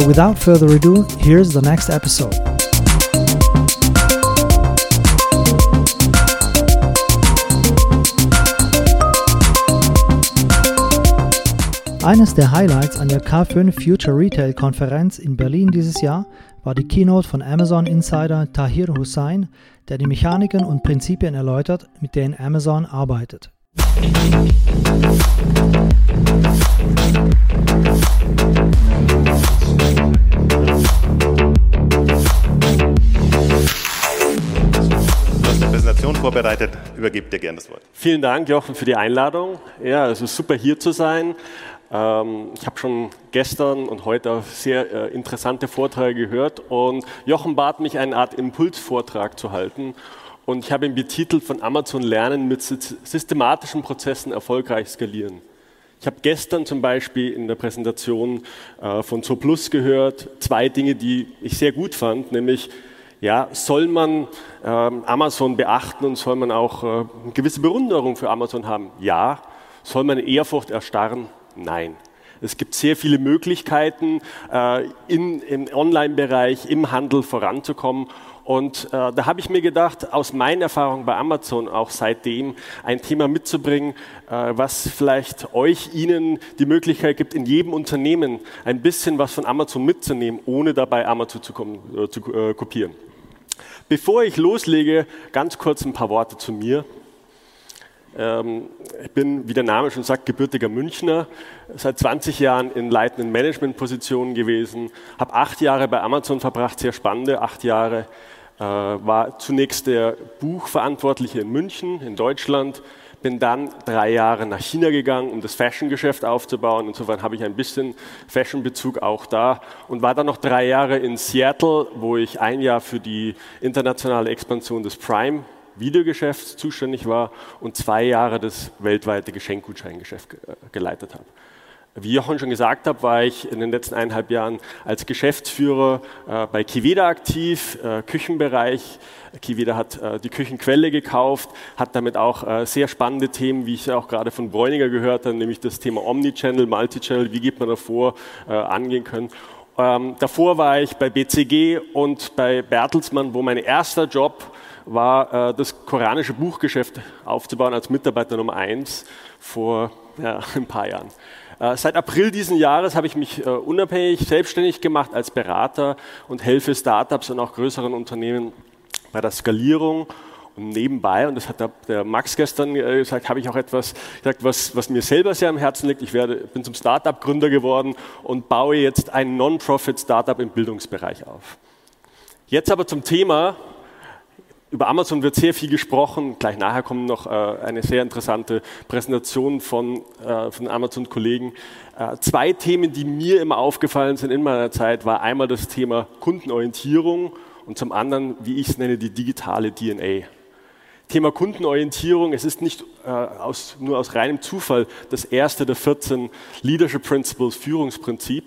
So, without further ado, here's the next episode. Eines der Highlights an der K5 Future Retail Konferenz in Berlin dieses Jahr war die Keynote von Amazon Insider Tahir Hussain, der die Mechaniken und Prinzipien erläutert, mit denen Amazon arbeitet. Vorbereitet, übergib dir gerne das Wort. Vielen Dank, Jochen, für die Einladung. Ja, es ist super hier zu sein. Ähm, ich habe schon gestern und heute sehr äh, interessante Vorträge gehört und Jochen bat mich, eine Art Impulsvortrag zu halten. Und ich habe ihn betitelt von Amazon Lernen mit systematischen Prozessen erfolgreich skalieren. Ich habe gestern zum Beispiel in der Präsentation äh, von ZooPlus gehört, zwei Dinge, die ich sehr gut fand, nämlich ja, soll man ähm, Amazon beachten und soll man auch äh, eine gewisse Bewunderung für Amazon haben? Ja. Soll man Ehrfurcht erstarren? Nein. Es gibt sehr viele Möglichkeiten, äh, in, im Online-Bereich, im Handel voranzukommen. Und äh, da habe ich mir gedacht, aus meinen Erfahrungen bei Amazon auch seitdem ein Thema mitzubringen, äh, was vielleicht euch, Ihnen die Möglichkeit gibt, in jedem Unternehmen ein bisschen was von Amazon mitzunehmen, ohne dabei Amazon zu, äh, zu äh, kopieren. Bevor ich loslege, ganz kurz ein paar Worte zu mir. Ähm, ich bin, wie der Name schon sagt, gebürtiger Münchner, seit 20 Jahren in leitenden Managementpositionen gewesen, habe acht Jahre bei Amazon verbracht, sehr spannende acht Jahre, äh, war zunächst der Buchverantwortliche in München, in Deutschland, bin dann drei Jahre nach China gegangen, um das Fashion-Geschäft aufzubauen. Insofern habe ich ein bisschen Fashion-Bezug auch da und war dann noch drei Jahre in Seattle, wo ich ein Jahr für die internationale Expansion des Prime Videogeschäfts zuständig war und zwei Jahre das weltweite Geschenkgutscheingeschäft äh, geleitet habe. Wie Jochen schon gesagt habe, war ich in den letzten eineinhalb Jahren als Geschäftsführer äh, bei Kiveda aktiv, äh, Küchenbereich. Kiveda hat äh, die Küchenquelle gekauft, hat damit auch äh, sehr spannende Themen, wie ich auch gerade von Bräuninger gehört habe, nämlich das Thema Omnichannel, Multichannel, wie geht man davor, äh, angehen können. Ähm, davor war ich bei BCG und bei Bertelsmann, wo mein erster Job war, äh, das koranische Buchgeschäft aufzubauen als Mitarbeiter Nummer eins vor ja, ein paar Jahren. Äh, seit April diesen Jahres habe ich mich äh, unabhängig selbstständig gemacht als Berater und helfe Startups und auch größeren Unternehmen bei der Skalierung und nebenbei, und das hat der, Max gestern gesagt, habe ich auch etwas gesagt, was, was, mir selber sehr am Herzen liegt. Ich werde, bin zum Startup-Gründer geworden und baue jetzt ein Non-Profit-Startup im Bildungsbereich auf. Jetzt aber zum Thema, über Amazon wird sehr viel gesprochen. Gleich nachher kommt noch äh, eine sehr interessante Präsentation von, äh, von Amazon-Kollegen. Äh, zwei Themen, die mir immer aufgefallen sind in meiner Zeit, war einmal das Thema Kundenorientierung und zum anderen, wie ich es nenne, die digitale DNA. Thema Kundenorientierung, es ist nicht äh, aus, nur aus reinem Zufall das erste der 14 Leadership Principles, Führungsprinzip,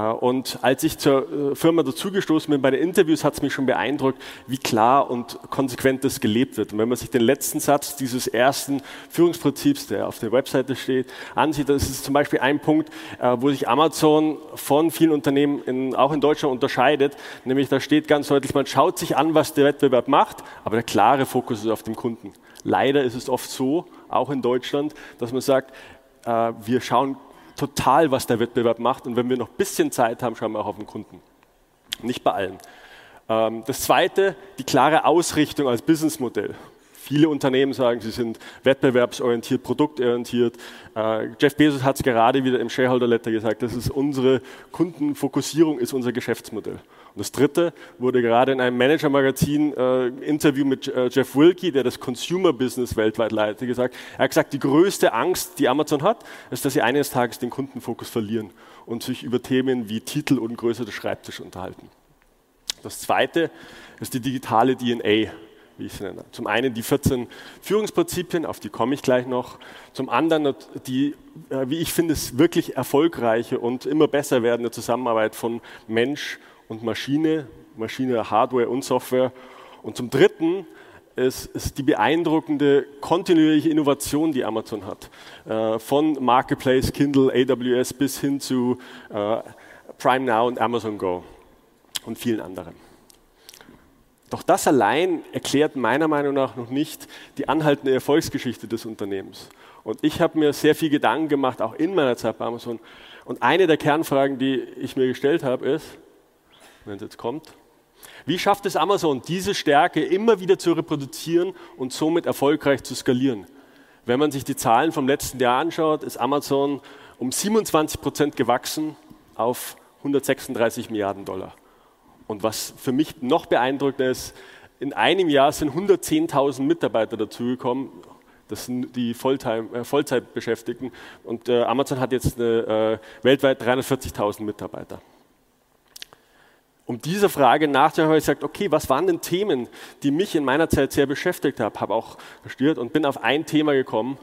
und als ich zur äh, Firma dazugestoßen bin bei den Interviews, hat es mich schon beeindruckt, wie klar und konsequent das gelebt wird. Und wenn man sich den letzten Satz dieses ersten Führungsprinzips, der auf der Webseite steht, ansieht, dann ist zum Beispiel ein Punkt, äh, wo sich Amazon von vielen Unternehmen in, auch in Deutschland unterscheidet. Nämlich da steht ganz deutlich, man schaut sich an, was der Wettbewerb macht, aber der klare Fokus ist auf dem Kunden. Leider ist es oft so, auch in Deutschland, dass man sagt, wir schauen total, was der Wettbewerb macht. Und wenn wir noch ein bisschen Zeit haben, schauen wir auch auf den Kunden. Nicht bei allen. Ähm, das zweite, die klare Ausrichtung als Businessmodell. Viele Unternehmen sagen, sie sind wettbewerbsorientiert, produktorientiert. Äh, Jeff Bezos hat es gerade wieder im Shareholder Letter gesagt, das ist unsere Kundenfokussierung, ist unser Geschäftsmodell. Und das dritte wurde gerade in einem Manager-Magazin äh, Interview mit äh, Jeff Wilkie, der das Consumer-Business weltweit leitet, gesagt. Er hat gesagt, die größte Angst, die Amazon hat, ist, dass sie eines Tages den Kundenfokus verlieren und sich über Themen wie Titel und Größe des Schreibtisches unterhalten. Das zweite ist die digitale DNA wie ich es nenne. Zum einen die 14 Führungsprinzipien, auf die komme ich gleich noch. Zum anderen die, äh, wie ich finde, wirklich erfolgreiche und immer besser werdende Zusammenarbeit von Mensch und Maschine, Maschine, Hardware und Software. Und zum dritten ist, ist die beeindruckende kontinuierliche Innovation, die Amazon hat. Äh, von Marketplace, Kindle, AWS bis hin zu äh, Prime Now und Amazon Go und vielen anderen. Doch das allein erklärt meiner Meinung nach noch nicht die anhaltende Erfolgsgeschichte des Unternehmens. Und ich habe mir sehr viel Gedanken gemacht, auch in meiner Zeit bei Amazon. Und eine der Kernfragen, die ich mir gestellt habe, ist, wenn es jetzt kommt, wie schafft es Amazon, diese Stärke immer wieder zu reproduzieren und somit erfolgreich zu skalieren? Wenn man sich die Zahlen vom letzten Jahr anschaut, ist Amazon um 27 Prozent gewachsen auf 136 Milliarden Dollar. Und was für mich noch beeindruckender ist, in einem Jahr sind 110.000 Mitarbeiter dazugekommen. Das sind die Volltime, äh, Vollzeitbeschäftigten. Und äh, Amazon hat jetzt eine, äh, weltweit 340.000 Mitarbeiter. Um dieser Frage nachzudenken, habe ich gesagt, okay, was waren denn Themen, die mich in meiner Zeit sehr beschäftigt haben, habe auch gestört und bin auf ein Thema gekommen,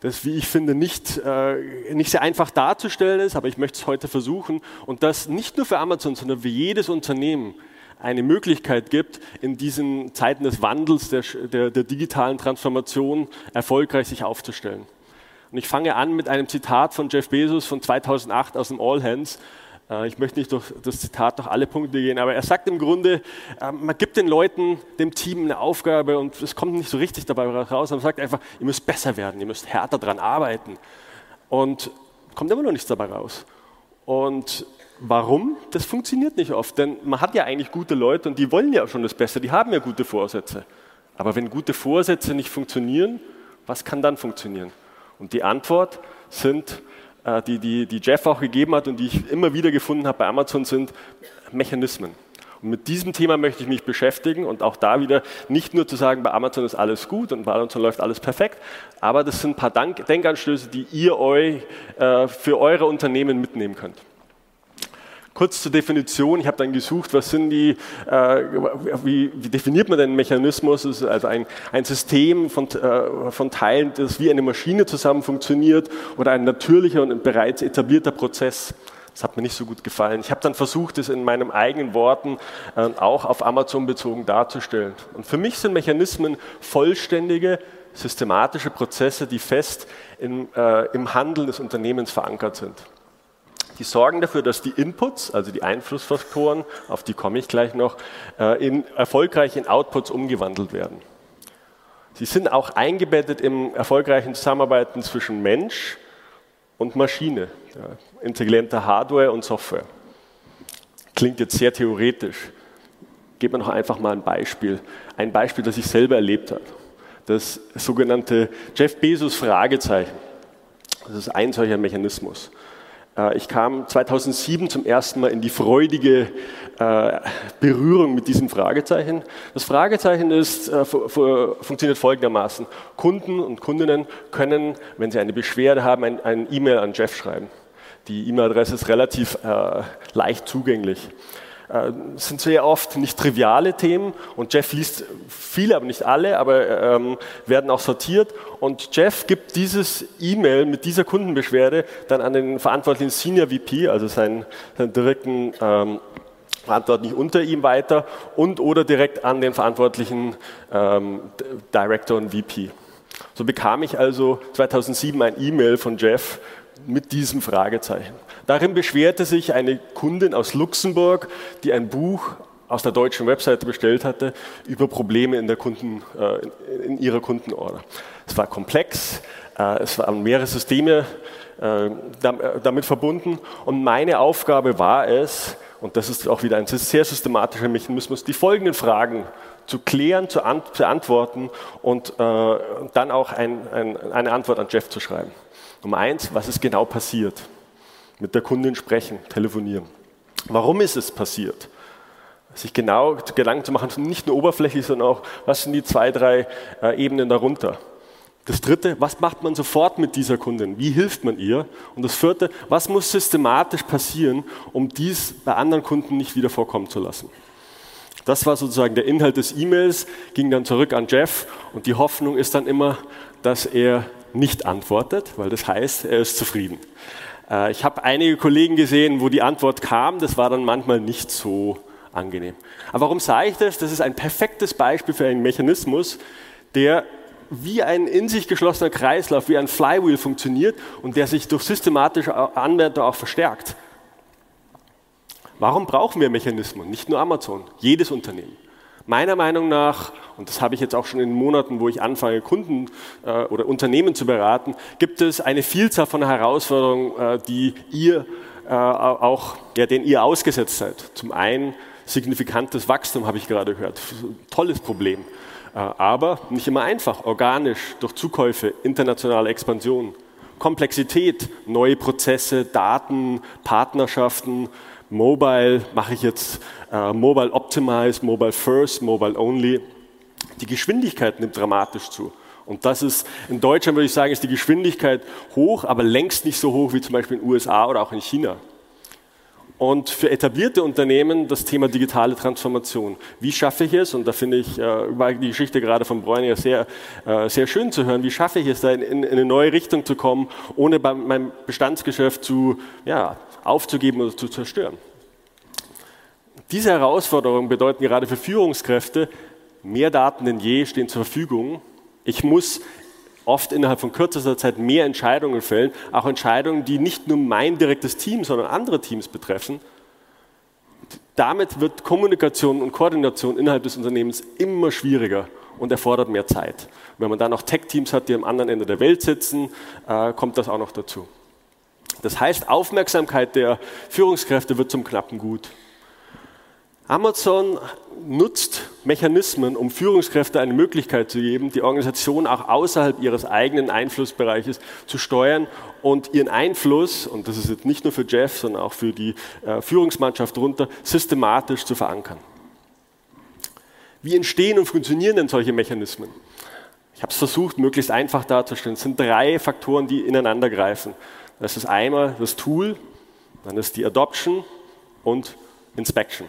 das, wie ich finde, nicht, äh, nicht sehr einfach darzustellen ist, aber ich möchte es heute versuchen. Und das nicht nur für Amazon, sondern für jedes Unternehmen eine Möglichkeit gibt, in diesen Zeiten des Wandels, der, der, der digitalen Transformation erfolgreich sich aufzustellen. Und ich fange an mit einem Zitat von Jeff Bezos von 2008 aus dem All Hands. Äh, ich möchte nicht durch das Zitat durch alle Punkte gehen, aber er sagt im Grunde, äh, man gibt den Leuten, dem Team eine Aufgabe und es kommt nicht so richtig dabei raus. Man sagt einfach, ihr müsst besser werden, ihr müsst härter daran arbeiten. Und kommt immer noch nichts dabei raus. Und warum? Das funktioniert nicht oft, denn man hat ja eigentlich gute Leute und die wollen ja schon das Beste, die haben ja gute Vorsätze. Aber wenn gute Vorsätze nicht funktionieren, was kann dann funktionieren? Und die Antwort sind die, die, die Jeff auch gegeben hat und die ich immer wieder gefunden habe bei Amazon, sind Mechanismen. Und mit diesem Thema möchte ich mich beschäftigen und auch da wieder nicht nur zu sagen, bei Amazon ist alles gut und bei Amazon läuft alles perfekt, aber das sind ein paar Denkanstöße, die ihr euch äh, für eure Unternehmen mitnehmen könnt. Kurz zur Definition, ich habe dann gesucht, was sind die, äh, wie, wie, definiert man den Mechanismus? Es ist also ein, ein System von, äh, von Teilen, das wie eine Maschine zusammen funktioniert oder ein natürlicher und bereits etablierter Prozess. Das hat mir nicht so gut gefallen. Ich habe dann versucht, es in meinen eigenen Worten äh, auch auf Amazon bezogen darzustellen. Und für mich sind Mechanismen vollständige, systematische Prozesse, die fest in, äh, im Handeln des Unternehmens verankert sind. Die sorgen dafür, dass die Inputs, also die Einflussfaktoren, auf die komme ich gleich noch, äh, in, erfolgreich in Outputs umgewandelt werden. Sie sind auch eingebettet im erfolgreichen Zusammenarbeiten zwischen Mensch und Maschine, ja, intelligenter Hardware und Software. Klingt jetzt sehr theoretisch. Geben wir noch einfach mal ein Beispiel. Ein Beispiel, das ich selber erlebt habe. Das sogenannte Jeff Bezos Fragezeichen. Das ist ein solcher Mechanismus. Äh, ich kam 2007 zum ersten Mal in die freudige äh, Berührung mit diesem Fragezeichen. Das Fragezeichen ist, äh, funktioniert folgendermaßen. Kunden und Kundinnen können, wenn sie eine Beschwerde haben, ein E-Mail an Jeff schreiben. Die E-Mail-Adresse ist relativ leicht zugänglich. Äh, sind sehr oft nicht triviale Themen und Jeff liest viele, aber nicht alle, aber ähm, werden auch sortiert und Jeff gibt dieses E-Mail mit dieser Kundenbeschwerde dann an den verantwortlichen Senior VP, also seinen, seinen direkten ähm, Verantwortlichen unter ihm weiter und oder direkt an den verantwortlichen ähm, Director und VP. So bekam ich also 2007 ein E-Mail von Jeff mit diesem Fragezeichen. Darin beschwerte sich eine Kundin aus Luxemburg, die ein Buch aus der deutschen Webseite bestellt hatte, über Probleme in, Kunden, äh, in ihrer Kundenorder. Es war komplex, äh, es waren mehrere Systeme äh, damit verbunden und meine Aufgabe war es, und das ist auch wieder ein sehr systematischer Mechanismus, die folgenden Fragen zu klären, zu beantworten und dann auch ein, ein, eine Antwort an Jeff zu schreiben. Nummer eins, was ist genau passiert? Mit der Kundin sprechen, telefonieren. Warum ist es passiert? Sich genau Gedanken zu machen, nicht nur oberflächlich, sondern auch, was sind die zwei, drei äh, Ebenen darunter? Das dritte, was macht man sofort mit dieser Kundin? Wie hilft man ihr? Und das vierte, was muss systematisch passieren, um dies bei anderen Kunden nicht wieder vorkommen zu lassen? Das war sozusagen der Inhalt des E-Mails, ging dann zurück an Jeff und die Hoffnung ist dann immer, dass er nicht antwortet, weil das heißt, er ist zufrieden. Äh, ich habe einige Kollegen gesehen, wo die Antwort kam, das war dann manchmal nicht so angenehm. Aber warum sage ich das? Das ist ein perfektes Beispiel für einen Mechanismus, der wie ein in sich geschlossener Kreislauf, wie ein Flywheel funktioniert und der sich durch systematische Anwendung auch verstärkt. Warum brauchen wir Mechanismen? Nicht nur Amazon, jedes Unternehmen. Meiner Meinung nach, und das habe ich jetzt auch schon in Monaten, wo ich anfange, Kunden äh, oder Unternehmen zu beraten, gibt es eine Vielzahl von Herausforderungen, äh, die ihr äh, auch, ja, denen ihr ausgesetzt seid. Zum einen signifikantes Wachstum, habe ich gerade gehört. Tolles Problem. Äh, aber nicht immer einfach, organisch, durch Zukäufe, internationale Expansion. Komplexität, neue Prozesse, Daten, Partnerschaften, Mobile mache ich jetzt äh, Mobile Optimize, Mobile First, Mobile Only. Die Geschwindigkeit nimmt dramatisch zu. Und das ist, in Deutschland würde ich sagen, ist die Geschwindigkeit hoch, aber längst nicht so hoch wie zum Beispiel in den USA oder auch in China. Und für etablierte Unternehmen das Thema digitale Transformation. Wie schaffe ich es, und da finde ich, äh, war die Geschichte gerade von Bräuniger sehr, äh, sehr schön zu hören, wie schaffe ich es, da in, in, eine neue Richtung zu kommen, ohne bei meinem Bestandsgeschäft zu, ja, aufzugeben oder zu zerstören. Diese Herausforderungen bedeuten gerade für Führungskräfte, mehr Daten denn je stehen zur Verfügung. Ich muss oft innerhalb von kürzester Zeit mehr Entscheidungen fällen, auch Entscheidungen, die nicht nur mein direktes Team, sondern andere Teams betreffen. Damit wird Kommunikation und Koordination innerhalb des Unternehmens immer schwieriger und erfordert mehr Zeit. Wenn man dann noch Tech-Teams hat, die am anderen Ende der Welt sitzen, äh, kommt das auch noch dazu. Das heißt, Aufmerksamkeit der Führungskräfte wird zum knappen Gut. Amazon nutzt Mechanismen, um Führungskräfte eine Möglichkeit zu geben, die Organisation auch außerhalb ihres eigenen Einflussbereiches zu steuern und ihren Einfluss, und das ist jetzt nicht nur für Jeff, sondern auch für die äh, Führungsmannschaft darunter, systematisch zu verankern. Wie entstehen und funktionieren denn solche Mechanismen? Ich habe es versucht, möglichst einfach darzustellen. Es sind drei Faktoren, die ineinander greifen. Das ist einmal das Tool, dann ist die Adoption und Inspection.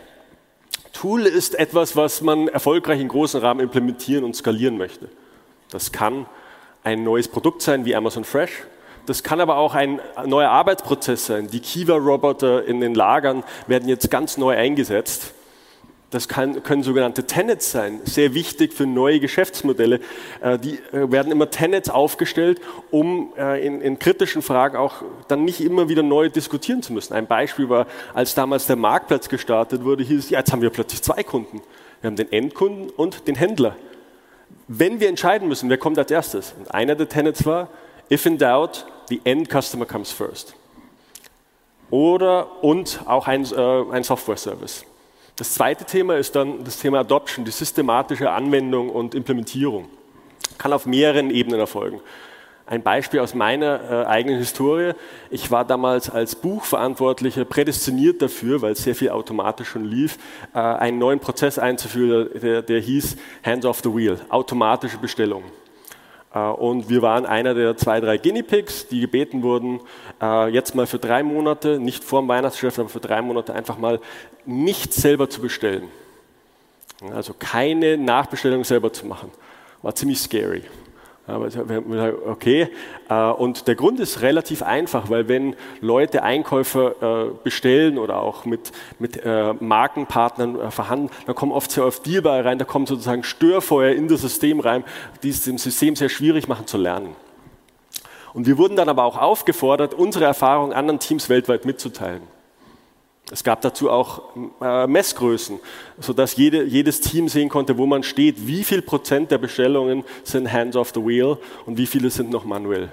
Tool ist etwas, was man erfolgreich in großen Rahmen implementieren und skalieren möchte. Das kann ein neues Produkt sein wie Amazon Fresh. Das kann aber auch ein neuer Arbeitsprozess sein. Die Kiva-Roboter in den Lagern werden jetzt ganz neu eingesetzt. Das kann, können sogenannte Tenets sein, sehr wichtig für neue Geschäftsmodelle. Äh, die äh, werden immer Tenets aufgestellt, um äh, in, in, kritischen Fragen auch dann nicht immer wieder neu diskutieren zu müssen. Ein Beispiel war, als damals der Marktplatz gestartet wurde, hieß es, ja, jetzt haben wir plötzlich zwei Kunden. Wir haben den Endkunden und den Händler. Wenn wir entscheiden müssen, wer kommt als erstes? Und einer der Tenets war, if in doubt, the end customer comes first. Oder und auch ein, äh, ein Software-Service. Das zweite Thema ist dann das Thema Adoption, die systematische Anwendung und Implementierung. Kann auf mehreren Ebenen erfolgen. Ein Beispiel aus meiner äh, eigenen Historie. Ich war damals als Buchverantwortlicher prädestiniert dafür, weil sehr viel automatisch schon lief, äh, einen neuen Prozess einzuführen, der, der hieß Hands off the Wheel, automatische Bestellung. Äh, und wir waren einer der zwei, drei Guinea Pigs, die gebeten wurden, äh, jetzt mal für drei Monate, nicht vor dem Weihnachtsgeschäft, aber für drei Monate einfach mal nichts selber zu bestellen. Also keine Nachbestellung selber zu machen. War ziemlich scary. Okay, äh, und der Grund ist relativ einfach, weil wenn Leute Einkäufer äh, bestellen oder auch mit, mit äh, Markenpartnern verhandeln, dann kommen oft sehr oft Dealbare rein, da kommen sozusagen Störfeuer in das System rein, die es dem System sehr schwierig machen zu lernen. Und wir wurden dann aber auch aufgefordert, unsere Erfahrungen anderen Teams weltweit mitzuteilen. Es gab dazu auch äh, Messgrößen, sodass jede, jedes Team sehen konnte, wo man steht, wie viel Prozent der Bestellungen sind hands off the wheel und wie viele sind noch manuell.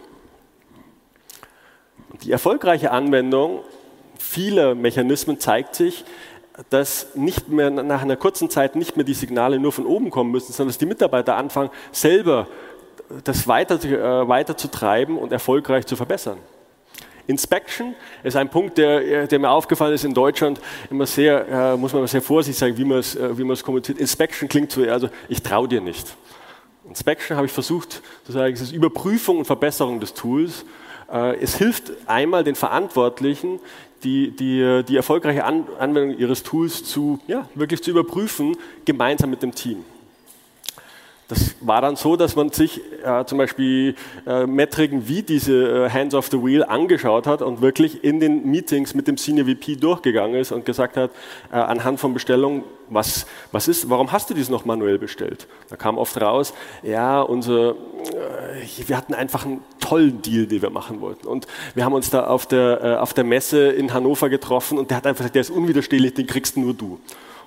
Die erfolgreiche Anwendung vieler Mechanismen zeigt sich, dass nicht mehr nach einer kurzen Zeit nicht mehr die Signale nur von oben kommen müssen, sondern dass die Mitarbeiter anfangen, selber das weiter, äh, weiter zu treiben und erfolgreich zu verbessern. Inspection ist ein Punkt, der, der, mir aufgefallen ist in Deutschland immer sehr, äh, muss man sehr vorsichtig sagen, wie man es, äh, wie man es kommuniziert. Inspection klingt so, also ich traue dir nicht. Inspection habe ich versucht zu sagen, es ist Überprüfung und Verbesserung des Tools. Äh, es hilft einmal den Verantwortlichen, die, die, die erfolgreiche An Anwendung ihres Tools zu, ja, wirklich zu überprüfen, gemeinsam mit dem Team. Das war dann so, dass man sich äh, zum Beispiel äh, Metriken wie diese äh, Hands of the Wheel angeschaut hat und wirklich in den Meetings mit dem Senior VP durchgegangen ist und gesagt hat, äh, anhand von Bestellungen, was, was ist, warum hast du dies noch manuell bestellt? Da kam oft raus, ja, unser, äh, wir hatten einfach einen tollen Deal, den wir machen wollten. Und wir haben uns da auf der, äh, auf der Messe in Hannover getroffen und der hat einfach gesagt, der ist unwiderstehlich, den kriegst nur du.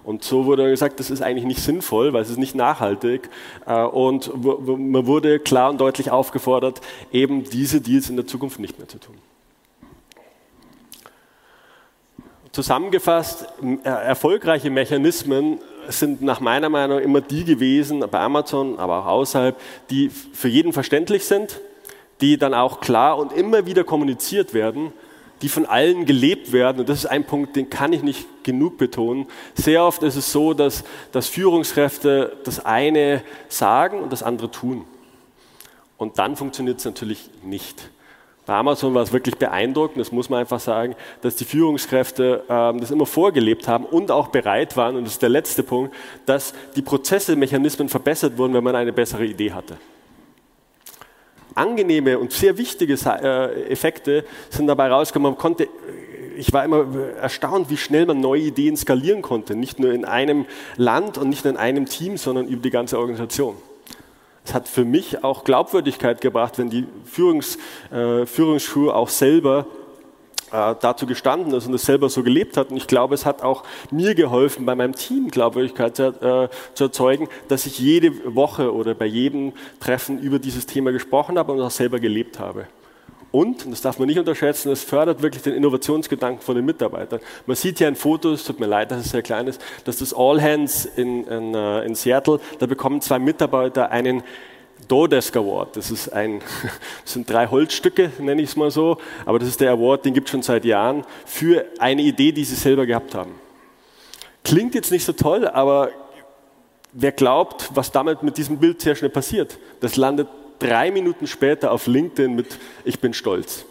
Und so wurde gesagt, das ist eigentlich nicht sinnvoll, weil es ist nicht nachhaltig. Äh, und man wurde klar und deutlich aufgefordert, eben diese Deals in der Zukunft nicht mehr zu tun. Zusammengefasst, äh, erfolgreiche Mechanismen sind nach meiner Meinung immer die gewesen, bei Amazon, aber auch außerhalb, die für jeden verständlich sind, die dann auch klar und immer wieder kommuniziert werden die von allen gelebt werden. Und das ist ein Punkt, den kann ich nicht genug betonen. Sehr oft ist es so, dass, dass Führungskräfte das eine sagen und das andere tun. Und dann funktioniert es natürlich nicht. Bei Amazon war es wirklich beeindruckend, das muss man einfach sagen, dass die Führungskräfte ähm, das immer vorgelebt haben und auch bereit waren, und das ist der letzte Punkt, dass die Prozesse, Mechanismen verbessert wurden, wenn man eine bessere Idee hatte angenehme und sehr wichtige äh, Effekte sind dabei rausgekommen. Man konnte, ich war immer erstaunt, wie schnell man neue Ideen skalieren konnte. Nicht nur in einem Land und nicht nur in einem Team, sondern über die ganze Organisation. Es hat für mich auch Glaubwürdigkeit gebracht, wenn die Führungs, äh, Führungsschuhe auch selber dazu gestanden ist und es selber so gelebt hat. Und ich glaube, es hat auch mir geholfen, bei meinem Team Glaubwürdigkeit zu, äh, zu erzeugen, dass ich jede Woche oder bei jedem Treffen über dieses Thema gesprochen habe und auch selber gelebt habe. Und, und das darf man nicht unterschätzen, es fördert wirklich den Innovationsgedanken von den Mitarbeitern. Man sieht hier ein Foto, es tut mir leid, dass es sehr klein ist, dass das All Hands in, in, äh, in Seattle, da bekommen zwei Mitarbeiter einen Dodesk Award. Das, das sind drei Holzstücke, nenne ich es mal so, aber das ist der Award, den gibt es schon seit Jahren, für eine Idee, die sie selber gehabt haben. Klingt jetzt nicht so toll, aber wer glaubt, was damit mit diesem Bild sehr schnell passiert? Das landet drei Minuten später auf LinkedIn mit Ich bin stolz.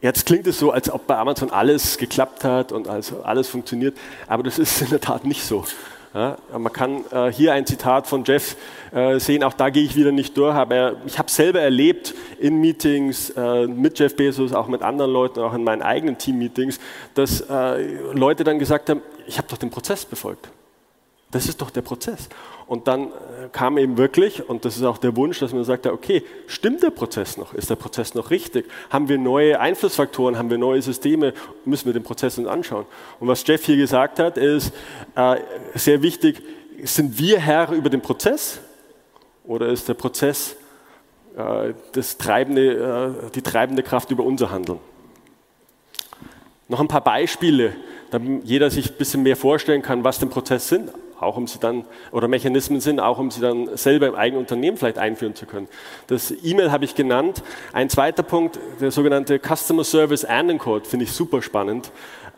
Jetzt klingt es so, als ob bei Amazon alles geklappt hat und also alles funktioniert, aber das ist in der Tat nicht so. Ja, man kann äh, hier ein Zitat von Jeff äh, sehen, auch da gehe ich wieder nicht durch, aber ich habe selber erlebt in Meetings äh, mit Jeff Bezos, auch mit anderen Leuten, auch in meinen eigenen Team-Meetings, dass äh, Leute dann gesagt haben, ich habe doch den Prozess befolgt. Das ist doch der Prozess. Und dann äh, kam eben wirklich, und das ist auch der Wunsch, dass man sagt, okay, stimmt der Prozess noch? Ist der Prozess noch richtig? Haben wir neue Einflussfaktoren? Haben wir neue Systeme? Müssen wir den Prozess uns anschauen? Und was Jeff hier gesagt hat, ist äh, sehr wichtig, sind wir Herr über den Prozess oder ist der Prozess äh, das treibende, äh, die treibende Kraft über unser Handeln? Noch ein paar Beispiele, damit jeder sich ein bisschen mehr vorstellen kann, was denn Prozess sind auch um sie dann, oder Mechanismen sind, auch um sie dann selber im eigenen Unternehmen vielleicht einführen zu können. Das E-Mail habe ich genannt. Ein zweiter Punkt, der sogenannte Customer Service Anden Code, finde ich super spannend.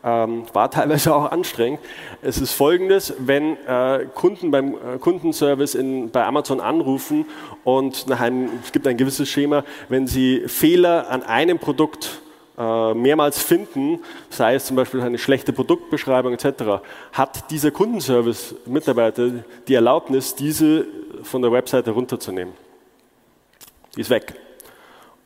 Ähm, war teilweise auch anstrengend. Es ist folgendes, wenn äh, Kunden beim äh, Kundenservice in, bei Amazon anrufen und nach einem, es gibt ein gewisses Schema, wenn sie Fehler an einem Produkt mehrmals finden, sei es zum Beispiel eine schlechte Produktbeschreibung etc., hat dieser Kundenservice-Mitarbeiter die Erlaubnis, diese von der Webseite runterzunehmen. Die ist weg.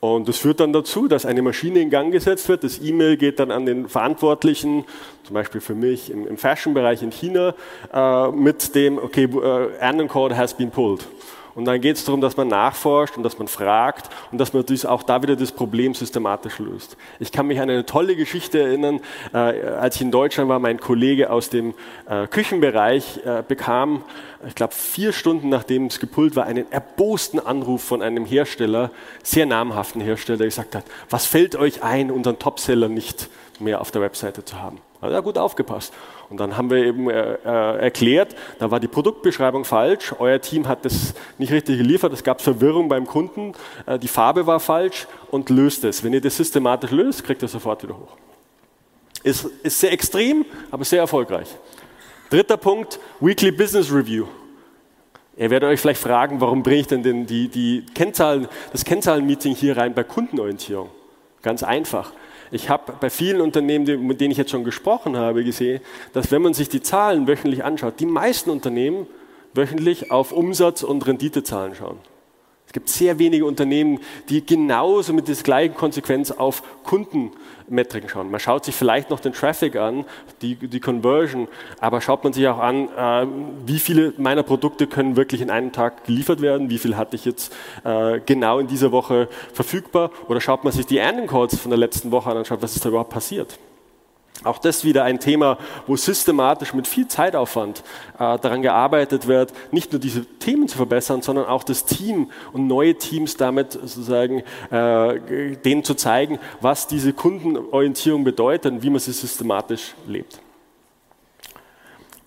Und das führt dann dazu, dass eine Maschine in Gang gesetzt wird. Das E-Mail geht dann an den Verantwortlichen, zum Beispiel für mich im, Fashion-Bereich in China, äh, mit dem, okay, uh, Earning Code has been pulled. Und dann geht es darum, dass man nachforscht und dass man fragt und dass man auch da wieder das Problem systematisch löst. Ich kann mich an eine tolle Geschichte erinnern, äh, als ich in Deutschland war, mein Kollege aus dem äh, Küchenbereich äh, bekam, ich glaube vier Stunden nachdem es gepult war, einen erbosten Anruf von einem Hersteller, sehr namhaften Hersteller, der gesagt hat, was fällt euch ein, unseren Topseller nicht mehr auf der Webseite zu haben? Hat er gut aufgepasst. Und dann haben wir eben äh, äh, erklärt, da war die Produktbeschreibung falsch, euer Team hat das nicht richtig geliefert, es gab Verwirrung beim Kunden, äh, die Farbe war falsch und löst es. Wenn ihr das systematisch löst, kriegt ihr sofort wieder hoch. Ist, ist sehr extrem, aber sehr erfolgreich. Dritter Punkt, Weekly Business Review. Ihr werdet euch vielleicht fragen, warum bringe ich denn den, die, die Kennzahlen, das Kennzahlenmeeting hier rein bei Kundenorientierung? Ganz einfach. Ich habe bei vielen Unternehmen, mit denen ich jetzt schon gesprochen habe, gesehen, dass wenn man sich die Zahlen wöchentlich anschaut, die meisten Unternehmen wöchentlich auf Umsatz und Renditezahlen schauen. Es gibt sehr wenige Unternehmen, die genauso mit der gleichen Konsequenz auf Kundenmetriken schauen. Man schaut sich vielleicht noch den Traffic an, die, die Conversion, aber schaut man sich auch an, äh, wie viele meiner Produkte können wirklich in einem Tag geliefert werden, wie viel hatte ich jetzt äh, genau in dieser Woche verfügbar, oder schaut man sich die Earning Calls von der letzten Woche an und schaut, was ist da überhaupt passiert. Auch das wieder ein Thema, wo systematisch mit viel Zeitaufwand äh, daran gearbeitet wird, nicht nur diese Themen zu verbessern, sondern auch das Team und neue Teams damit sozusagen äh, denen zu zeigen, was diese Kundenorientierung bedeutet und wie man sie systematisch lebt.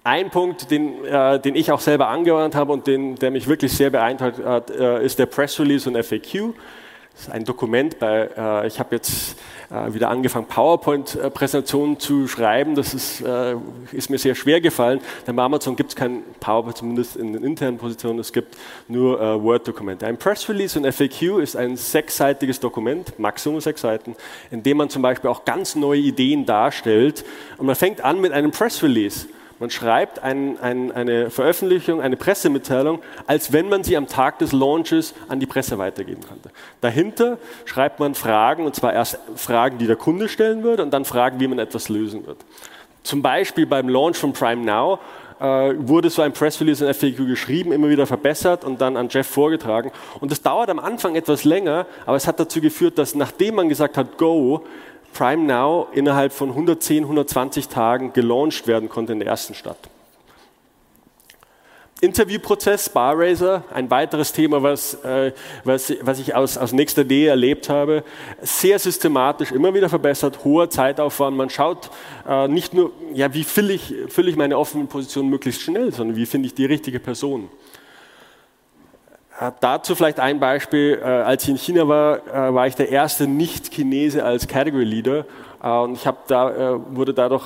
Ein Punkt, den, äh, den ich auch selber angewandt habe und den, der mich wirklich sehr beeindruckt hat, äh, ist der Press Release und FAQ. Das ist ein Dokument bei, äh, ich habe jetzt äh, wieder angefangen, PowerPoint-Präsentationen zu schreiben. Das ist, äh, ist, mir sehr schwer gefallen, denn bei Amazon gibt es kein PowerPoint, zumindest in den internen Positionen, es gibt nur äh, Word-Dokumente. Ein Press Release und FAQ ist ein sechsseitiges Dokument, Maximum sechs Seiten, in dem man zum Beispiel auch ganz neue Ideen darstellt. Und man fängt an mit einem Press Release. Man schreibt ein, ein, eine Veröffentlichung, eine Pressemitteilung, als wenn man sie am Tag des Launches an die Presse weitergeben könnte. Dahinter schreibt man Fragen, und zwar erst Fragen, die der Kunde stellen würde, und dann Fragen, wie man etwas lösen wird. Zum Beispiel beim Launch von Prime Now äh, wurde so ein Press Release in FAQ geschrieben, immer wieder verbessert und dann an Jeff vorgetragen. Und das dauert am Anfang etwas länger, aber es hat dazu geführt, dass nachdem man gesagt hat, go, Prime Now innerhalb von 110, 120 Tagen gelauncht werden konnte in der ersten Stadt. Interviewprozess, Barraiser, ein weiteres Thema, was, äh, was, was ich aus, aus nächster Nähe erlebt habe. Sehr systematisch, immer wieder verbessert, hoher Zeitaufwand. Man schaut äh, nicht nur, ja, wie fülle ich, fülle ich meine offenen Positionen möglichst schnell, sondern wie finde ich die richtige Person. Äh, dazu vielleicht ein Beispiel. Äh, als ich in China war, äh, war ich der erste Nicht-Chinese als Category Leader und ich da, äh, wurde dadurch,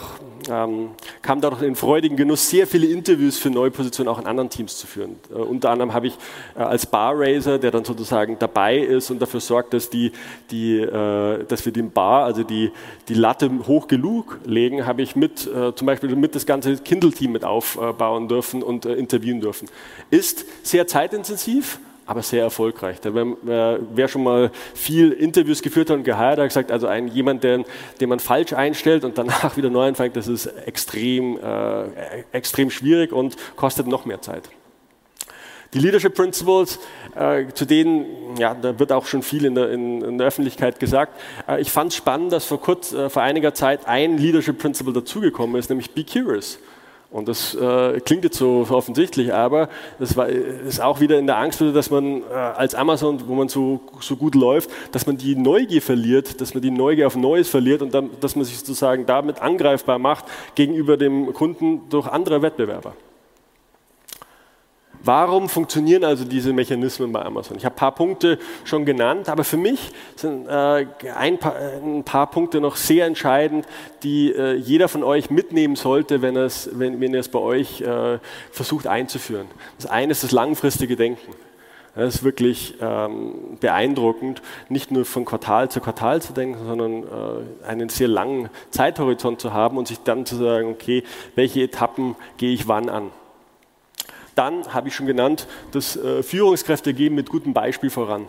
ähm, kam dadurch in freudigen Genuss, sehr viele Interviews für neue Positionen auch in anderen Teams zu führen. Äh, unter anderem habe ich als Barraiser, der dann sozusagen dabei ist und dafür sorgt, dass, die, die, dass wir den Bar, also die, die Latte hoch genug legen, habe ich mit, zum Beispiel mit das ganze Kindle-Team mit aufbauen dürfen und interviewen dürfen. Ist sehr zeitintensiv, aber sehr erfolgreich. wer schon mal viel Interviews geführt hat und geheiert hat, gesagt, also ein, jemand, den, den man falsch einstellt und danach wieder neu anfängt, das ist extrem, äh, extrem schwierig und kostet noch mehr Zeit. Die Leadership Principles, äh, zu denen, ja, da wird auch schon viel in der, in, in der Öffentlichkeit gesagt. Äh, ich fand es spannend, dass vor kurz, äh, vor einiger Zeit ein Leadership Principle dazugekommen ist, nämlich Be Curious. Und das äh, klingt jetzt so offensichtlich, aber das war, ist auch wieder in der Angst, dass man äh, als Amazon, wo man so, so gut läuft, dass man die Neugier verliert, dass man die Neugier auf Neues verliert und dann, dass man sich sozusagen damit angreifbar macht gegenüber dem Kunden durch andere Wettbewerber. Warum funktionieren also diese Mechanismen bei Amazon? Ich habe ein paar Punkte schon genannt, aber für mich sind äh, ein, paar, ein, paar, Punkte noch sehr entscheidend, die äh, jeder von euch mitnehmen sollte, wenn, es, wenn, wenn er es bei euch äh, versucht einzuführen. Das eine ist das langfristige Denken. Das ist wirklich ähm, beeindruckend, nicht nur von Quartal zu Quartal zu denken, sondern äh, einen sehr langen Zeithorizont zu haben und sich dann zu sagen, okay, welche Etappen gehe ich wann an? Dann habe ich schon genannt, dass äh, Führungskräfte gehen mit gutem Beispiel voran.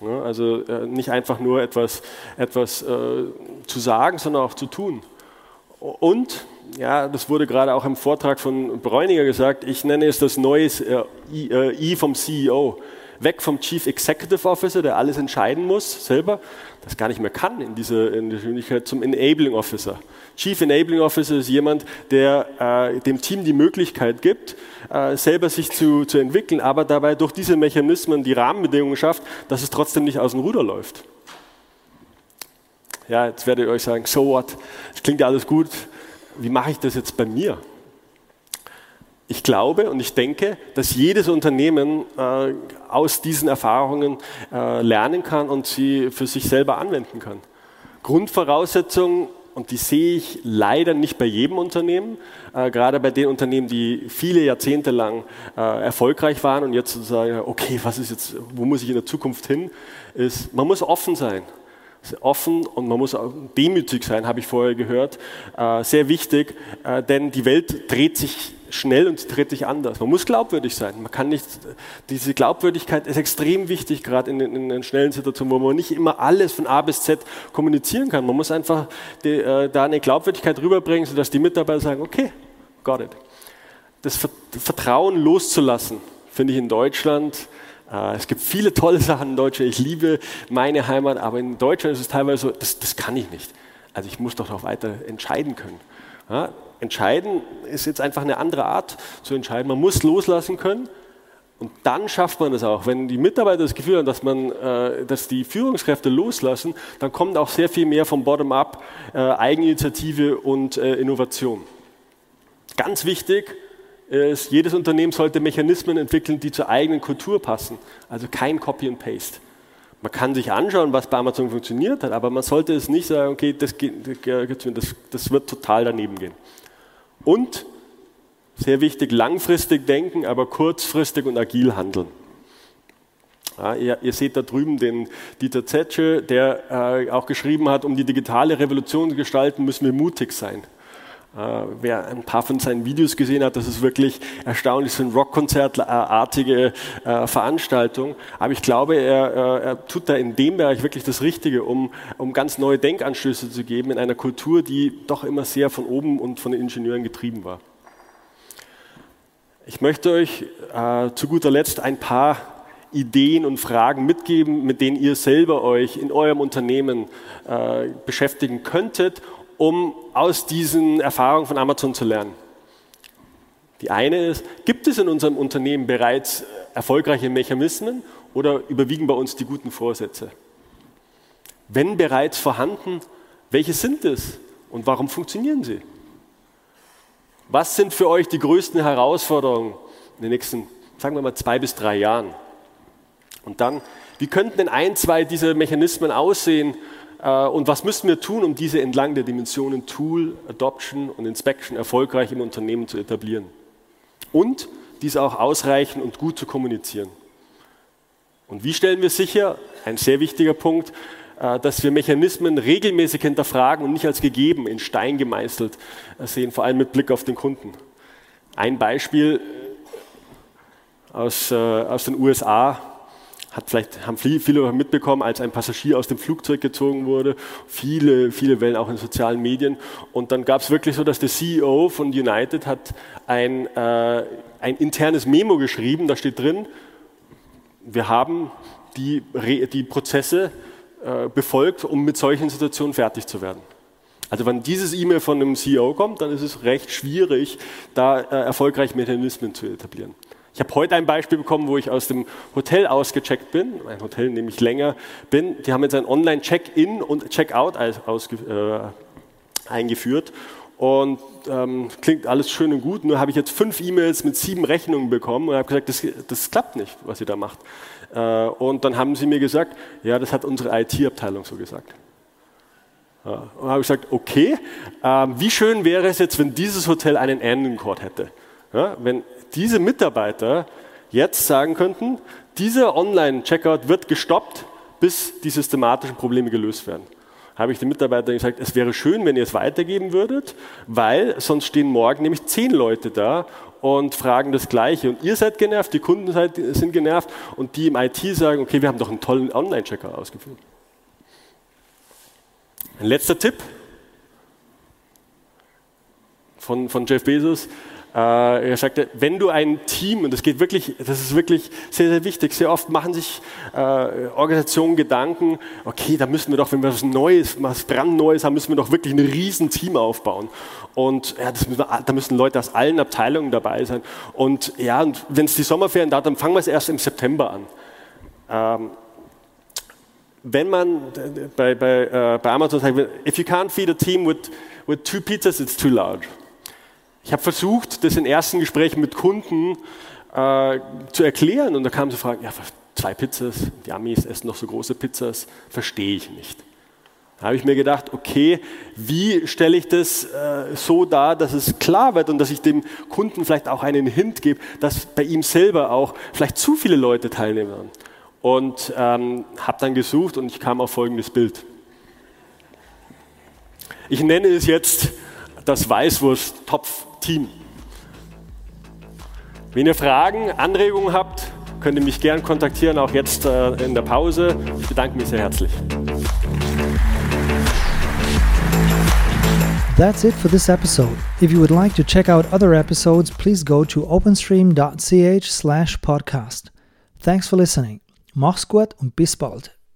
Ja, also äh, nicht einfach nur etwas, etwas äh, zu sagen, sondern auch zu tun. Und, ja, das wurde gerade auch im Vortrag von Bräuniger gesagt, ich nenne es das neue I vom CEO weg vom Chief Executive Officer, der alles entscheiden muss, selber, das gar nicht mehr kann in dieser, in dieser Geschwindigkeit, zum Enabling Officer. Chief Enabling Officer ist jemand, der äh, dem Team die Möglichkeit gibt, äh, selber sich zu, zu entwickeln, aber dabei durch diese Mechanismen die Rahmenbedingungen schafft, dass es trotzdem nicht aus dem Ruder läuft. Ja, jetzt werdet ihr euch sagen, so what, das klingt ja alles gut, wie mache ich das jetzt bei mir? Ich glaube und ich denke, dass jedes Unternehmen äh, aus diesen Erfahrungen äh, lernen kann und sie für sich selber anwenden kann. Grundvoraussetzung, und die sehe ich leider nicht bei jedem Unternehmen, äh, gerade bei den Unternehmen, die viele Jahrzehnte lang erfolgreich waren und jetzt sagen, okay, was ist jetzt, wo muss ich in der Zukunft hin, ist, man muss offen sein offen und man muss auch demütig sein, habe ich vorher gehört. Sehr wichtig, denn die Welt dreht sich schnell und dreht sich anders. Man muss glaubwürdig sein. Man kann nicht, diese Glaubwürdigkeit ist extrem wichtig, gerade in, in, in schnellen Situationen, wo man nicht immer alles von A bis Z kommunizieren kann. Man muss einfach die, äh, da eine Glaubwürdigkeit rüberbringen, sodass die Mitarbeiter sagen, okay, got it. Das Vertrauen loszulassen, finde ich in Deutschland äh, es gibt viele tolle Sachen in Deutschland. Ich liebe meine Heimat, aber in Deutschland ist es teilweise so, das, das kann ich nicht. Also ich muss doch auch weiter entscheiden können. Ja, entscheiden ist jetzt einfach eine andere Art zu entscheiden. Man muss loslassen können und dann schafft man es auch. Wenn die Mitarbeiter das Gefühl haben, dass, man, äh, dass die Führungskräfte loslassen, dann kommt auch sehr viel mehr vom Bottom-up, äh, Eigeninitiative und Innovation. Ganz wichtig, ist, jedes Unternehmen sollte Mechanismen entwickeln, die zur eigenen Kultur passen. Also kein Copy and Paste. Man kann sich anschauen, was bei Amazon funktioniert hat, aber man sollte es nicht sagen, okay, das, das, das wird total daneben gehen. Und, sehr wichtig, langfristig denken, aber kurzfristig und agil handeln. Ja, ihr, ihr, seht da drüben den Dieter Zetsche, der äh, auch geschrieben hat, um die digitale Revolution zu gestalten, müssen wir mutig sein. Uh, wer ein paar von seinen Videos gesehen hat, das ist wirklich erstaunlich, so ein Rockkonzertartige uh, Veranstaltung. Aber ich glaube, er, er, tut da in dem Bereich wirklich das Richtige, um, um ganz neue Denkanstöße zu geben in einer Kultur, die doch immer sehr von oben und von den Ingenieuren getrieben war. Ich möchte euch äh, zu guter Letzt ein paar Ideen und Fragen mitgeben, mit denen ihr selber euch in eurem Unternehmen äh, beschäftigen könntet, um aus diesen Erfahrungen von Amazon zu lernen. Die eine ist, gibt es in unserem Unternehmen bereits erfolgreiche Mechanismen oder überwiegen bei uns die guten Vorsätze? Wenn bereits vorhanden, welche sind es und warum funktionieren sie? Was sind für euch die größten Herausforderungen in den nächsten, sagen wir mal, zwei bis drei Jahren? Und dann, wie könnten denn ein, zwei dieser Mechanismen aussehen und was müssen wir tun, um diese entlang der Dimensionen Tool, Adoption und Inspection erfolgreich im Unternehmen zu etablieren? Und diese auch ausreichend und gut zu kommunizieren. Und wie stellen wir sicher, ein sehr wichtiger Punkt, äh, dass wir Mechanismen regelmäßig hinterfragen und nicht als gegeben in Stein gemeißelt äh, sehen, vor allem mit Blick auf den Kunden. Ein Beispiel aus, aus den USA hat vielleicht, haben viele mitbekommen, als ein Passagier aus dem Flugzeug gezogen wurde. Viele, viele Wellen auch in sozialen Medien. Und dann gab es wirklich so, dass der CEO von United hat ein, äh, ein internes Memo geschrieben, da steht drin, wir haben die, die Prozesse äh, befolgt, um mit solchen Situationen fertig zu werden. Also wenn dieses E-Mail von einem CEO kommt, dann ist es recht schwierig, da äh, erfolgreich Mechanismen zu etablieren. Ich habe heute ein Beispiel bekommen, wo ich aus dem Hotel ausgecheckt bin, ein Hotel, in dem ich länger bin. Die haben jetzt ein Online-Check-In und Check-out äh, eingeführt. Und ähm, klingt alles schön und gut, nur habe ich jetzt fünf E-Mails mit sieben Rechnungen bekommen und habe gesagt, das, das, klappt nicht, was ihr da macht. Äh, und dann haben sie mir gesagt, ja, das hat unsere IT-Abteilung so gesagt. Ja, und habe ich gesagt, okay, äh, wie schön wäre es jetzt, wenn dieses Hotel einen Ending-Code hätte. Ja, wenn diese Mitarbeiter jetzt sagen könnten, dieser Online-Checkout wird gestoppt, bis die systematischen Probleme gelöst werden. Habe ich den Mitarbeitern gesagt, es wäre schön, wenn ihr es weitergeben würdet, weil sonst stehen morgen nämlich zehn Leute da und fragen das Gleiche. Und ihr seid genervt, die Kunden sind genervt und die im IT sagen, okay, wir haben doch einen tollen Online-Checker ausgeführt. Ein letzter Tipp von, von Jeff Bezos. Äh, er sagte, wenn du ein Team, und das geht wirklich, das ist wirklich sehr, sehr wichtig, sehr oft machen sich äh, Organisationen Gedanken, okay, da müssen wir doch, wenn wir was Neues, was brandneues haben, müssen wir doch wirklich ein riesen Team aufbauen. Und ja, müssen wir, da müssen Leute aus allen Abteilungen dabei sein. Und ja, und wenn es die Sommerferien da, dann fangen wir es erst im September an. Ähm, wenn man bei, bei, äh, bei Amazon sagt, if you can't feed a team with, with two pizzas, it's too large. Ich habe versucht, das in ersten Gesprächen mit Kunden äh, zu erklären und da kamen sie fragen, ja, zwei Pizzas, die Amis essen noch so große Pizzas, verstehe ich nicht. Da habe ich mir gedacht, okay, wie stelle ich das äh, so dar, dass es klar wird und dass ich dem Kunden vielleicht auch einen Hint gebe, dass bei ihm selber auch vielleicht zu viele Leute teilnehmen. Und ähm, habe dann gesucht und ich kam auf folgendes Bild. Ich nenne es jetzt das Weißwurst-Topf Team. Wenn ihr Fragen, Anregungen habt, könnt ihr mich gern kontaktieren, auch jetzt äh, in der Pause. Ich bedanke mich sehr herzlich. That's it for this episode. If you would like to check out other episodes, please go to openstream.ch/podcast. Thanks for listening. Mach's gut und bis bald.